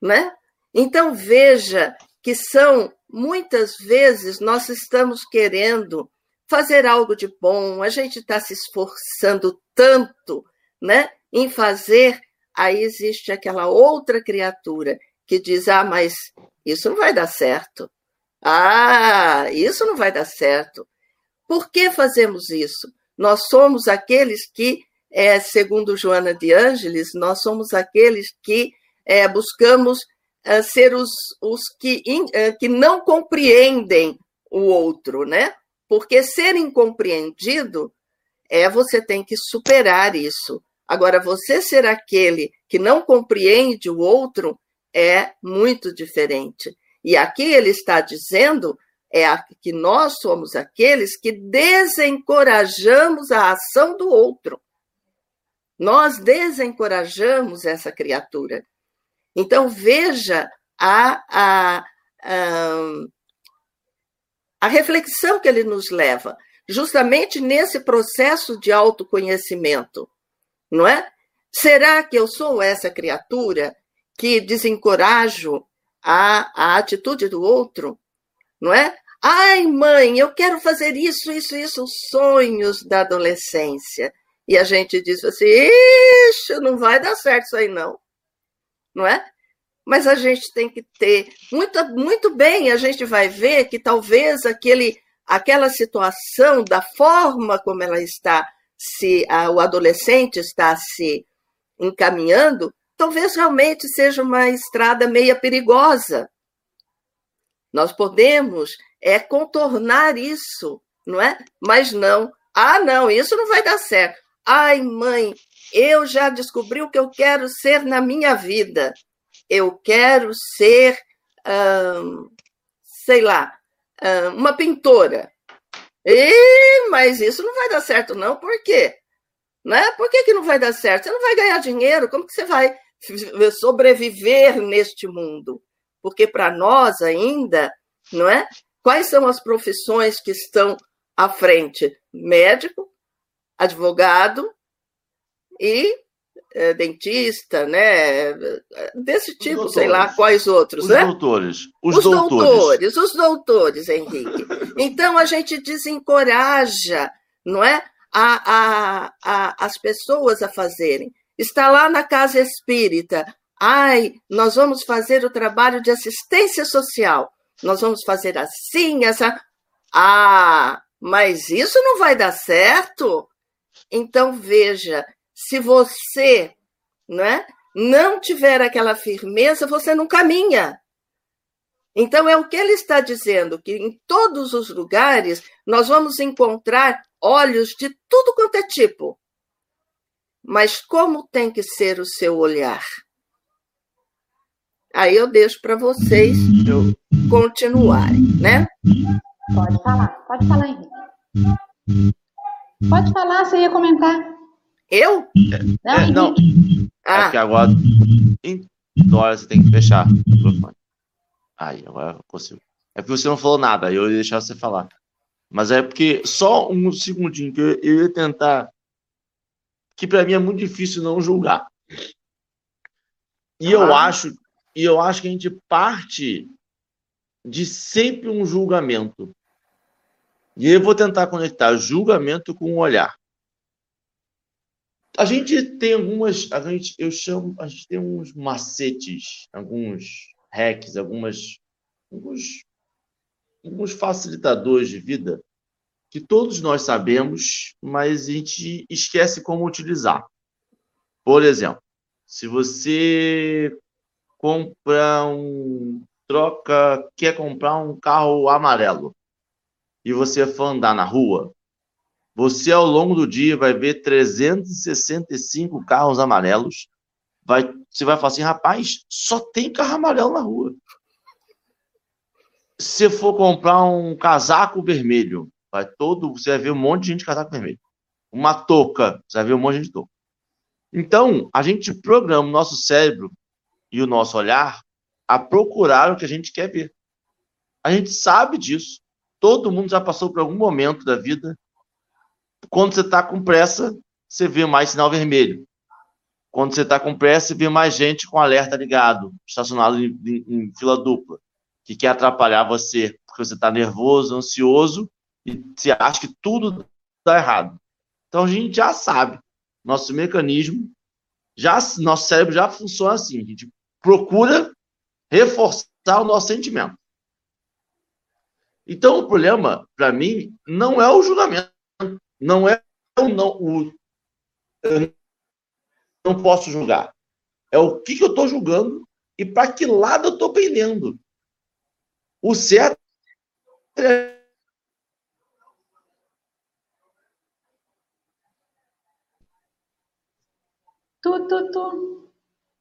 Né? Então veja que são muitas vezes nós estamos querendo fazer algo de bom, a gente está se esforçando tanto, né, em fazer, aí existe aquela outra criatura que diz: "Ah, mas isso não vai dar certo. Ah, isso não vai dar certo. Por que fazemos isso? Nós somos aqueles que, é, segundo Joana de Ângeles, nós somos aqueles que é, buscamos é, ser os, os que, é, que não compreendem o outro, né? Porque ser incompreendido é você tem que superar isso. Agora, você ser aquele que não compreende o outro é muito diferente. E aqui ele está dizendo é que nós somos aqueles que desencorajamos a ação do outro. Nós desencorajamos essa criatura. Então, veja a, a, a, a reflexão que ele nos leva, justamente nesse processo de autoconhecimento, não é? Será que eu sou essa criatura que desencorajo a, a atitude do outro? Não é? Ai, mãe, eu quero fazer isso, isso, isso, os sonhos da adolescência. E a gente diz assim: ixi, não vai dar certo isso aí, não. Não é? Mas a gente tem que ter. Muito, muito bem, a gente vai ver que talvez aquele, aquela situação, da forma como ela está, se a, o adolescente está se encaminhando, talvez realmente seja uma estrada meia perigosa. Nós podemos é contornar isso, não é? Mas não. Ah, não, isso não vai dar certo. Ai, mãe, eu já descobri o que eu quero ser na minha vida. Eu quero ser, hum, sei lá, hum, uma pintora. E, mas isso não vai dar certo, não. Por quê? Né? Por que, que não vai dar certo? Você não vai ganhar dinheiro. Como que você vai sobreviver neste mundo? Porque para nós ainda, não é? Quais são as profissões que estão à frente? Médico, advogado e é, dentista, né? Desse tipo, sei lá quais outros, os né? Doutores. Os, os doutores. doutores. Os doutores, Henrique. Então a gente desencoraja, não é? A, a, a, as pessoas a fazerem. Está lá na casa espírita. Ai, nós vamos fazer o trabalho de assistência social. Nós vamos fazer assim, essa. Ah, mas isso não vai dar certo? Então, veja, se você não, é, não tiver aquela firmeza, você não caminha. Então, é o que ele está dizendo, que em todos os lugares nós vamos encontrar olhos de tudo quanto é tipo. Mas como tem que ser o seu olhar? Aí eu deixo para vocês continuarem, né? Pode falar, pode falar, Henrique. Pode falar, você ia comentar. Eu? Não, é, não. Ah. É porque agora em Dora você tem que fechar o microfone. Aí, agora eu consigo. É porque você não falou nada, eu ia deixar você falar. Mas é porque só um segundinho que eu, eu ia tentar. Que para mim é muito difícil não julgar. E ah. eu acho, e eu acho que a gente parte de sempre um julgamento. E eu vou tentar conectar julgamento com o olhar. A gente tem algumas, a gente, eu chamo, a gente tem uns macetes, alguns hacks, algumas, alguns, alguns facilitadores de vida que todos nós sabemos, mas a gente esquece como utilizar. Por exemplo, se você compra um troca, quer comprar um carro amarelo, e você for andar na rua, você ao longo do dia vai ver 365 carros amarelos. Vai, você vai falar assim, rapaz, só tem carro amarelo na rua. Se for comprar um casaco vermelho, vai todo, você vai ver um monte de gente de casaco vermelho. Uma touca, você vai ver um monte de touca. Então, a gente programa o nosso cérebro e o nosso olhar a procurar o que a gente quer ver. A gente sabe disso. Todo mundo já passou por algum momento da vida. Quando você está com pressa, você vê mais sinal vermelho. Quando você está com pressa, você vê mais gente com alerta ligado, estacionado em, em, em fila dupla, que quer atrapalhar você, porque você está nervoso, ansioso e você acha que tudo está errado. Então a gente já sabe, nosso mecanismo, já nosso cérebro já funciona assim. A gente procura reforçar o nosso sentimento. Então, o problema, para mim, não é o julgamento, não é o não. O, eu não posso julgar. É o que, que eu estou julgando e para que lado eu estou pendendo. O certo é. Tu, tu, tu.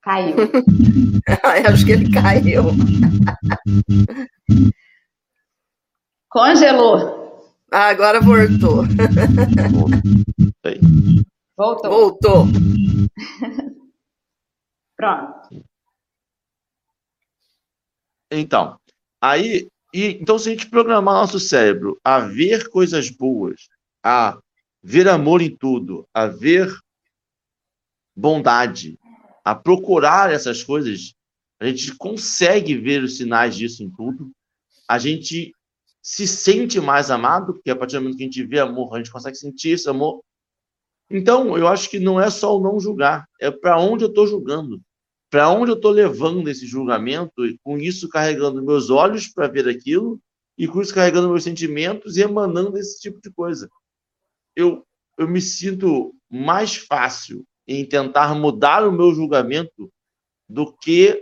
Caiu. Acho que ele caiu. Congelou. Ah, agora voltou. Voltou. Voltou. Pronto. Então, aí, e, então se a gente programar nosso cérebro a ver coisas boas, a ver amor em tudo, a ver bondade, a procurar essas coisas, a gente consegue ver os sinais disso em tudo. A gente se sente mais amado, porque a partir do momento que a gente vê amor, a gente consegue sentir esse amor. Então, eu acho que não é só o não julgar, é para onde eu estou julgando, para onde eu estou levando esse julgamento, e com isso carregando meus olhos para ver aquilo, e com isso carregando meus sentimentos e emanando esse tipo de coisa. Eu, eu me sinto mais fácil em tentar mudar o meu julgamento do que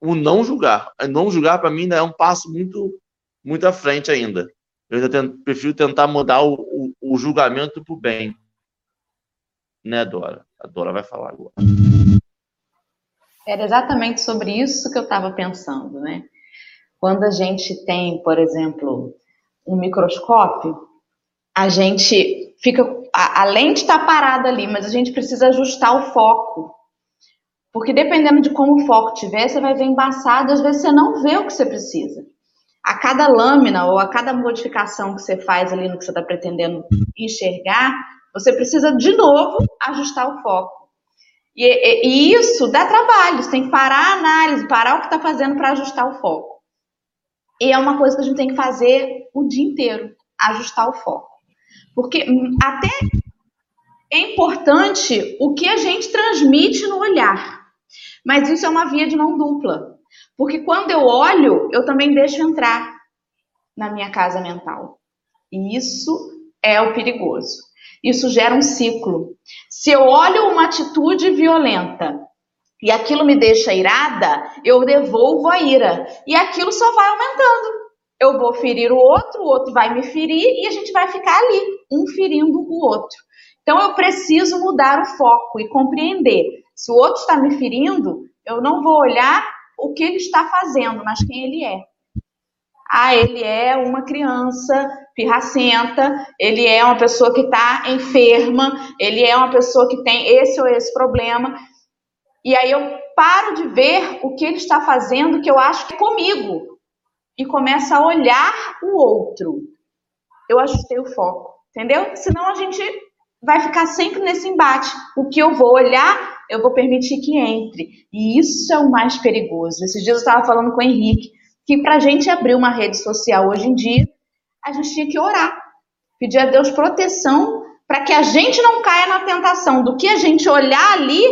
o não julgar. Não julgar, para mim, é um passo muito, muito à frente ainda. Eu ainda tento, prefiro tentar mudar o, o, o julgamento para o bem. Né, Dora? A Dora vai falar agora. Era exatamente sobre isso que eu estava pensando, né? Quando a gente tem, por exemplo, um microscópio, a gente fica. A, a lente está parada ali, mas a gente precisa ajustar o foco. Porque dependendo de como o foco tiver, você vai ver embaçado, às vezes você não vê o que você precisa. A cada lâmina ou a cada modificação que você faz ali no que você está pretendendo enxergar, você precisa de novo ajustar o foco. E, e, e isso dá trabalho, você tem que parar a análise, parar o que está fazendo para ajustar o foco. E é uma coisa que a gente tem que fazer o dia inteiro, ajustar o foco. Porque até é importante o que a gente transmite no olhar. Mas isso é uma via de mão dupla. Porque quando eu olho, eu também deixo entrar na minha casa mental. E isso é o perigoso. Isso gera um ciclo. Se eu olho uma atitude violenta e aquilo me deixa irada, eu devolvo a ira. E aquilo só vai aumentando. Eu vou ferir o outro, o outro vai me ferir e a gente vai ficar ali, um ferindo o outro. Então eu preciso mudar o foco e compreender. Se o outro está me ferindo, eu não vou olhar o que ele está fazendo, mas quem ele é. Ah, ele é uma criança pirracenta, ele é uma pessoa que está enferma, ele é uma pessoa que tem esse ou esse problema. E aí eu paro de ver o que ele está fazendo que eu acho que é comigo e começo a olhar o outro. Eu ajustei o foco, entendeu? Senão a gente vai ficar sempre nesse embate. O que eu vou olhar, eu vou permitir que entre. E isso é o mais perigoso. Esses dias eu estava falando com o Henrique que para a gente abrir uma rede social hoje em dia, a gente tinha que orar, pedir a Deus proteção para que a gente não caia na tentação do que a gente olhar ali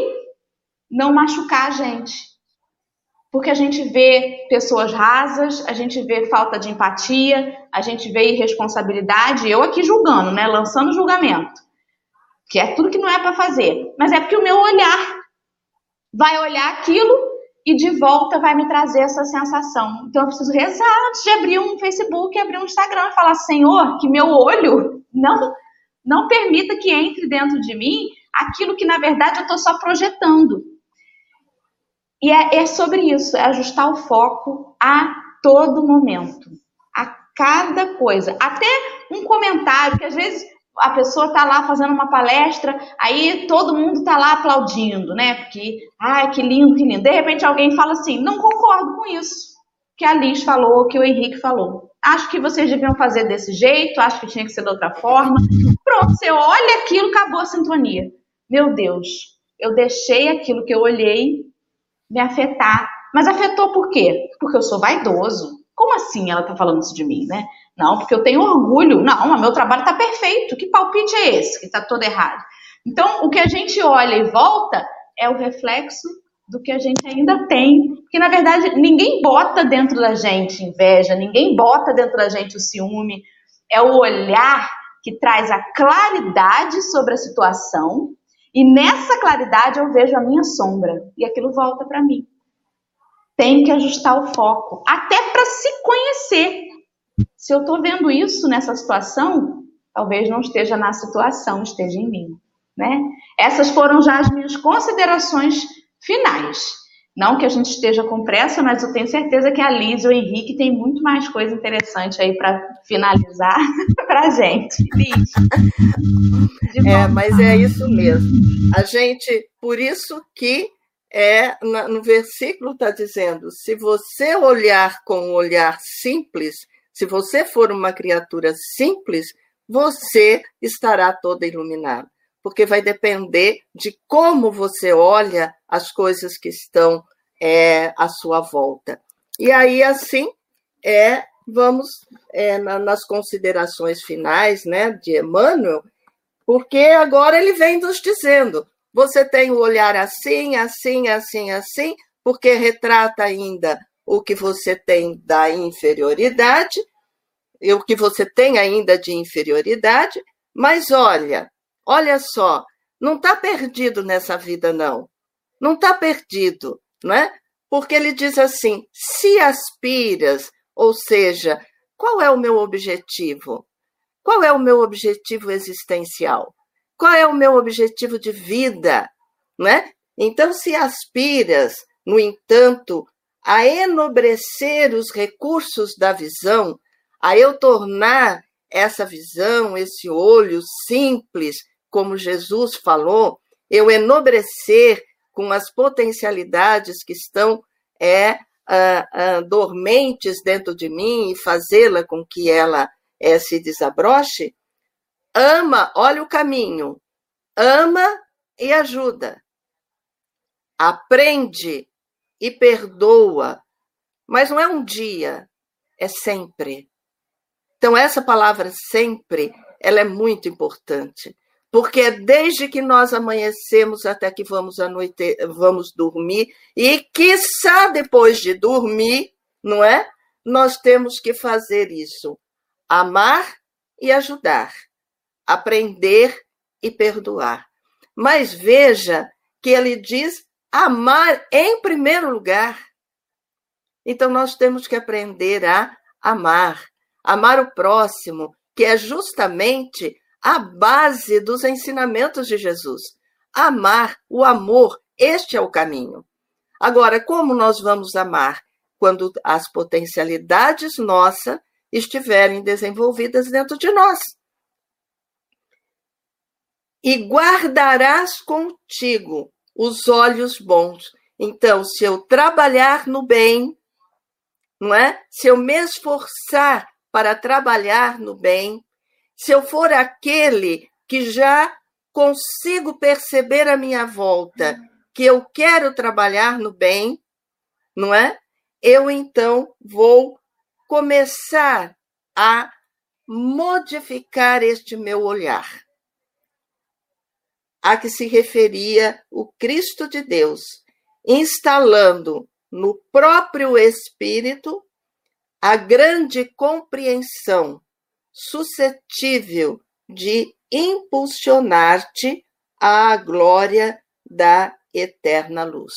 não machucar a gente. Porque a gente vê pessoas rasas, a gente vê falta de empatia, a gente vê irresponsabilidade, eu aqui julgando, né, lançando julgamento, que é tudo que não é para fazer, mas é porque o meu olhar vai olhar aquilo e de volta vai me trazer essa sensação. Então eu preciso rezar antes de abrir um Facebook, abrir um Instagram e falar: Senhor, que meu olho não não permita que entre dentro de mim aquilo que na verdade eu estou só projetando. E é, é sobre isso, é ajustar o foco a todo momento, a cada coisa, até um comentário que às vezes a pessoa está lá fazendo uma palestra, aí todo mundo está lá aplaudindo, né? Porque, ai, que lindo, que lindo. De repente alguém fala assim: não concordo com isso que a Liz falou, que o Henrique falou. Acho que vocês deviam fazer desse jeito, acho que tinha que ser de outra forma. Pronto, você olha aquilo, acabou a sintonia. Meu Deus, eu deixei aquilo que eu olhei me afetar. Mas afetou por quê? Porque eu sou vaidoso. Como assim ela está falando isso de mim, né? Não, porque eu tenho orgulho. Não, meu trabalho está perfeito. Que palpite é esse que está todo errado? Então, o que a gente olha e volta é o reflexo do que a gente ainda tem. Porque, na verdade, ninguém bota dentro da gente inveja, ninguém bota dentro da gente o ciúme. É o olhar que traz a claridade sobre a situação. E nessa claridade eu vejo a minha sombra. E aquilo volta para mim. Tem que ajustar o foco, até para se conhecer. Se eu estou vendo isso nessa situação, talvez não esteja na situação, esteja em mim. Né? Essas foram já as minhas considerações finais. Não que a gente esteja com pressa, mas eu tenho certeza que a Liz e o Henrique têm muito mais coisa interessante aí para finalizar para a gente. Liz. É, mas é isso mesmo. A gente, por isso que é no versículo está dizendo: se você olhar com um olhar simples, se você for uma criatura simples, você estará toda iluminada, porque vai depender de como você olha as coisas que estão é, à sua volta. E aí, assim, é, vamos é, na, nas considerações finais né, de Emmanuel, porque agora ele vem nos dizendo: você tem o olhar assim, assim, assim, assim, porque retrata ainda o que você tem da inferioridade, e o que você tem ainda de inferioridade, mas olha, olha só, não está perdido nessa vida, não. Não está perdido, não é? Porque ele diz assim: se aspiras, ou seja, qual é o meu objetivo? Qual é o meu objetivo existencial? Qual é o meu objetivo de vida? Não é? Então, se aspiras, no entanto, a enobrecer os recursos da visão, a eu tornar essa visão, esse olho simples, como Jesus falou, eu enobrecer com as potencialidades que estão é, uh, uh, dormentes dentro de mim e fazê-la com que ela é, se desabroche, ama, olha o caminho, ama e ajuda. Aprende e perdoa, mas não é um dia, é sempre. Então, essa palavra sempre, ela é muito importante, porque é desde que nós amanhecemos até que vamos, anoite... vamos dormir, e quiçá depois de dormir, não é? Nós temos que fazer isso: amar e ajudar, aprender e perdoar. Mas veja que ele diz amar em primeiro lugar. Então, nós temos que aprender a amar amar o próximo, que é justamente a base dos ensinamentos de Jesus. Amar, o amor, este é o caminho. Agora, como nós vamos amar? Quando as potencialidades nossas estiverem desenvolvidas dentro de nós. E guardarás contigo os olhos bons. Então, se eu trabalhar no bem, não é? Se eu me esforçar para trabalhar no bem, se eu for aquele que já consigo perceber a minha volta que eu quero trabalhar no bem, não é? Eu então vou começar a modificar este meu olhar. A que se referia o Cristo de Deus, instalando no próprio espírito a grande compreensão suscetível de impulsionar-te à glória da eterna luz.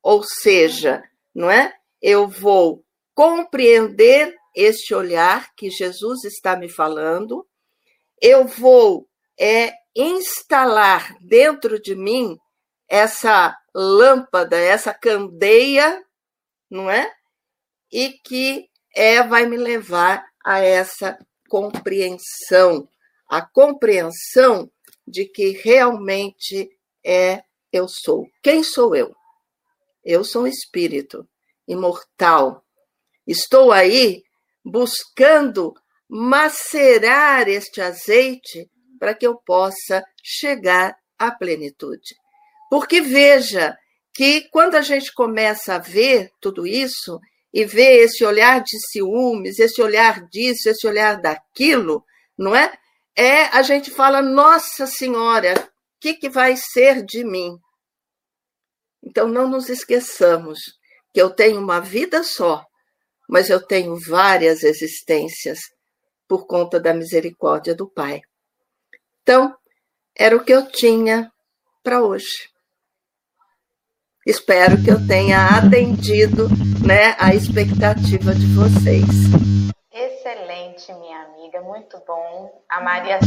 Ou seja, não é? Eu vou compreender este olhar que Jesus está me falando, eu vou é instalar dentro de mim essa lâmpada, essa candeia, não é? E que é vai me levar a essa compreensão, a compreensão de que realmente é eu sou. Quem sou eu? Eu sou um espírito imortal. Estou aí buscando macerar este azeite para que eu possa chegar à plenitude. Porque veja que quando a gente começa a ver tudo isso, e ver esse olhar de ciúmes, esse olhar disso, esse olhar daquilo, não é? É a gente fala, Nossa Senhora, o que, que vai ser de mim? Então não nos esqueçamos que eu tenho uma vida só, mas eu tenho várias existências por conta da misericórdia do Pai. Então, era o que eu tinha para hoje. Espero que eu tenha atendido né, a expectativa de vocês. Excelente, minha amiga, muito bom. A Maria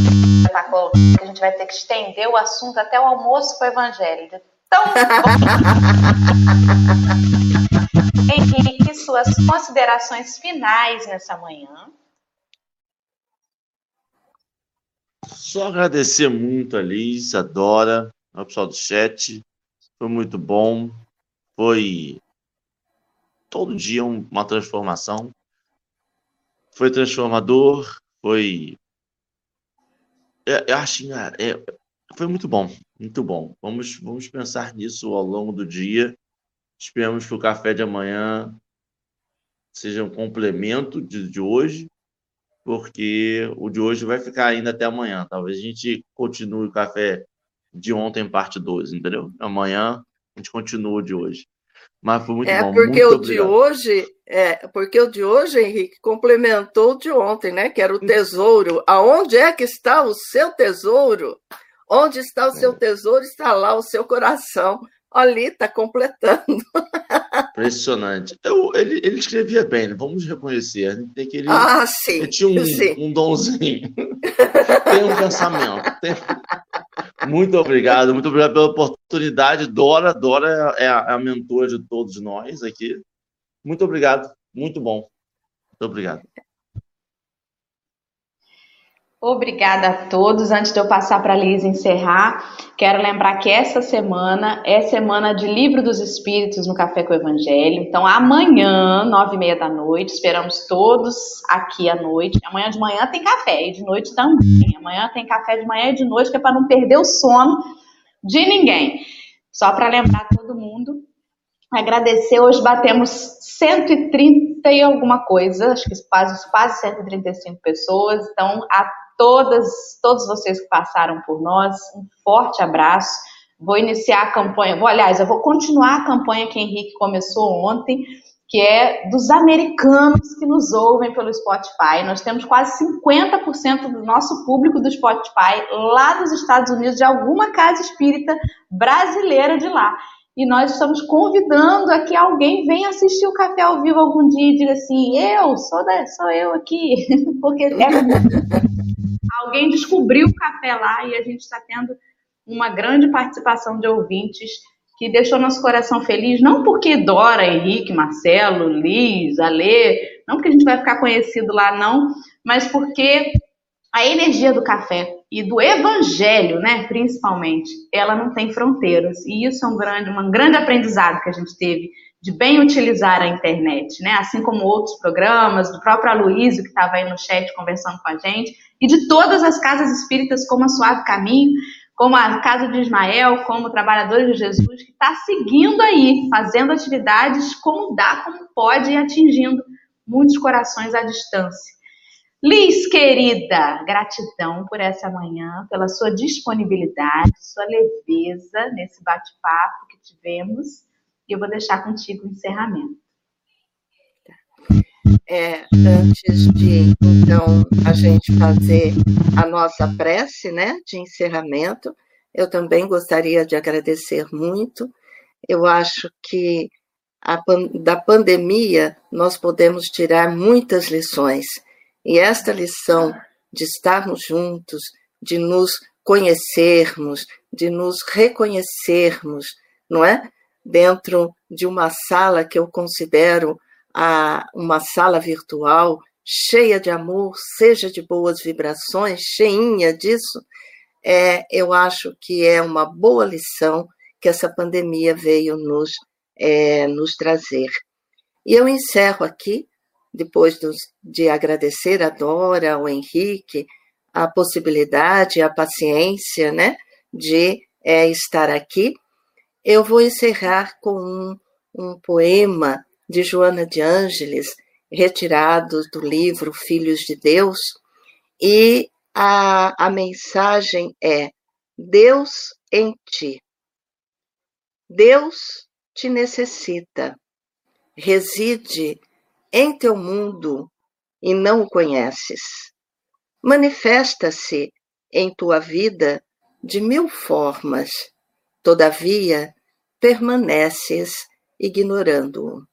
está colocando que a gente vai ter que estender o assunto até o almoço com o Evangelho. Tão bom! Henrique, suas considerações finais nessa manhã. Só agradecer muito a Liz, a Dora, ao pessoal do chat, foi muito bom. Foi todo dia uma transformação. Foi transformador, foi. É, eu acho é, foi muito bom, muito bom. Vamos, vamos pensar nisso ao longo do dia. Esperamos que o café de amanhã seja um complemento de, de hoje, porque o de hoje vai ficar ainda até amanhã. Talvez a gente continue o café de ontem, parte 2, entendeu? Amanhã a gente continua o de hoje. Mas foi muito é bom. Porque muito o obrigado. de hoje, é, porque o de hoje, Henrique, complementou o de ontem, né? Que era o tesouro. Aonde é que está o seu tesouro? Onde está o seu é. tesouro, está lá o seu coração. Ali está completando. Impressionante. Eu, ele, ele escrevia bem, vamos reconhecer. Tem que ele, ah, sim. Ele tinha um, um donzinho. tem um pensamento. Tem... Muito obrigado, muito obrigado pela oportunidade. Dora, Dora é a, é a mentora de todos nós aqui. Muito obrigado, muito bom. Muito obrigado. Obrigada a todos. Antes de eu passar para a Liz encerrar, quero lembrar que essa semana é semana de Livro dos Espíritos no Café com o Evangelho. Então, amanhã, nove e meia da noite, esperamos todos aqui à noite. Amanhã de manhã tem café e de noite também. Amanhã tem café de manhã e de noite, que é para não perder o sono de ninguém. Só para lembrar todo mundo. Agradecer, hoje batemos 130 e alguma coisa, acho que quase, quase 135 pessoas. Então, a todas, todos vocês que passaram por nós. Um forte abraço. Vou iniciar a campanha, vou, aliás, eu vou continuar a campanha que Henrique começou ontem, que é dos americanos que nos ouvem pelo Spotify. Nós temos quase 50% do nosso público do Spotify lá dos Estados Unidos, de alguma casa espírita brasileira de lá. E nós estamos convidando a que alguém venha assistir o Café ao Vivo algum dia e diga assim: eu, sou, da, sou eu aqui. Porque é alguém descobriu o café lá e a gente está tendo uma grande participação de ouvintes que deixou nosso coração feliz, não porque Dora, Henrique, Marcelo, Liz, Alê, não porque a gente vai ficar conhecido lá, não, mas porque a energia do café e do evangelho, né, principalmente, ela não tem fronteiras. E isso é um grande, um grande aprendizado que a gente teve de bem utilizar a internet, né? Assim como outros programas, do próprio Aloysio, que estava aí no chat conversando com a gente, e de todas as casas espíritas, como a Suave Caminho, como a Casa de Ismael, como Trabalhadores de Jesus, que está seguindo aí, fazendo atividades como dá, como pode, e atingindo muitos corações à distância. Liz, querida, gratidão por essa manhã, pela sua disponibilidade, sua leveza nesse bate-papo que tivemos. E eu vou deixar contigo o encerramento. É, antes de então a gente fazer a nossa prece, né, de encerramento, eu também gostaria de agradecer muito. Eu acho que a, da pandemia nós podemos tirar muitas lições. E esta lição de estarmos juntos, de nos conhecermos, de nos reconhecermos, não é? Dentro de uma sala que eu considero a uma sala virtual cheia de amor, seja de boas vibrações, cheinha disso, é, eu acho que é uma boa lição que essa pandemia veio nos, é, nos trazer. E eu encerro aqui, depois dos, de agradecer a Dora, ao Henrique, a possibilidade, a paciência né, de é, estar aqui, eu vou encerrar com um, um poema de Joana de Ângeles, retirados do livro Filhos de Deus, e a, a mensagem é: Deus em ti. Deus te necessita, reside em teu mundo e não o conheces. Manifesta-se em tua vida de mil formas, todavia permaneces ignorando-o.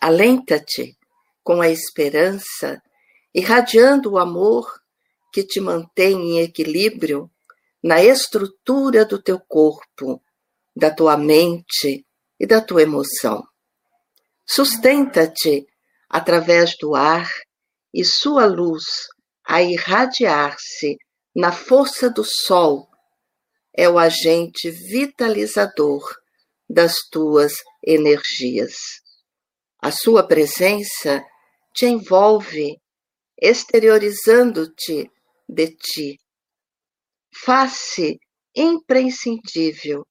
Alenta-te com a esperança, irradiando o amor que te mantém em equilíbrio na estrutura do teu corpo, da tua mente e da tua emoção. Sustenta-te através do ar e sua luz a irradiar-se na força do sol é o agente vitalizador das tuas energias. A sua presença te envolve, exteriorizando-te de ti. Faz-se imprescindível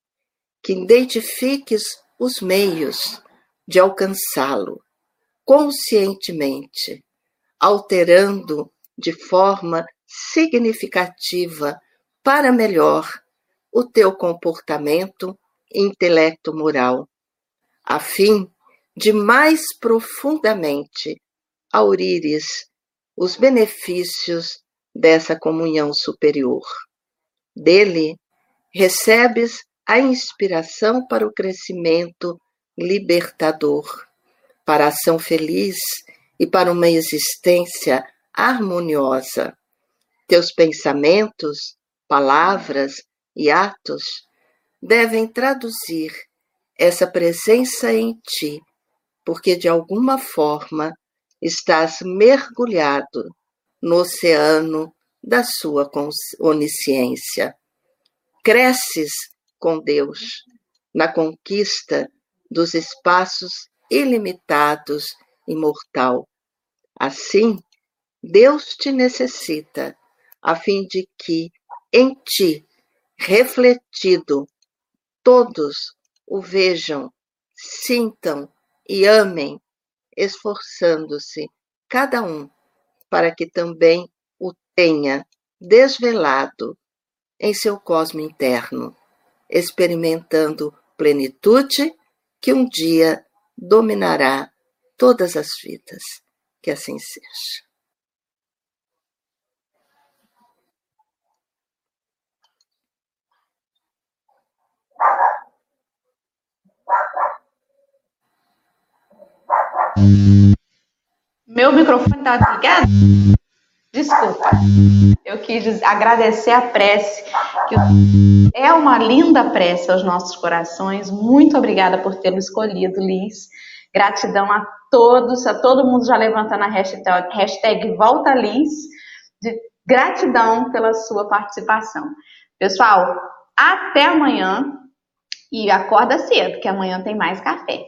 que identifiques os meios de alcançá-lo conscientemente, alterando de forma significativa para melhor o teu comportamento intelecto moral, a fim de mais profundamente aurires os benefícios dessa comunhão superior. Dele recebes a inspiração para o crescimento libertador, para a ação feliz e para uma existência harmoniosa. Teus pensamentos, palavras e atos devem traduzir essa presença em ti, porque de alguma forma estás mergulhado no oceano da sua onisciência. Cresces com Deus na conquista dos espaços ilimitados imortal. Assim, Deus te necessita, a fim de que, em ti, refletido, todos o vejam, sintam e amem, esforçando-se, cada um, para que também o tenha desvelado em seu cosmo interno, experimentando plenitude que um dia dominará todas as vidas. Que assim seja. Meu microfone está ligado? Desculpa. Eu quis agradecer a prece, que é uma linda prece aos nossos corações. Muito obrigada por ter me escolhido, Liz. Gratidão a todos, a todo mundo já levantando a hashtag, hashtag Volta Liz. De gratidão pela sua participação. Pessoal, até amanhã e acorda cedo, que amanhã tem mais café.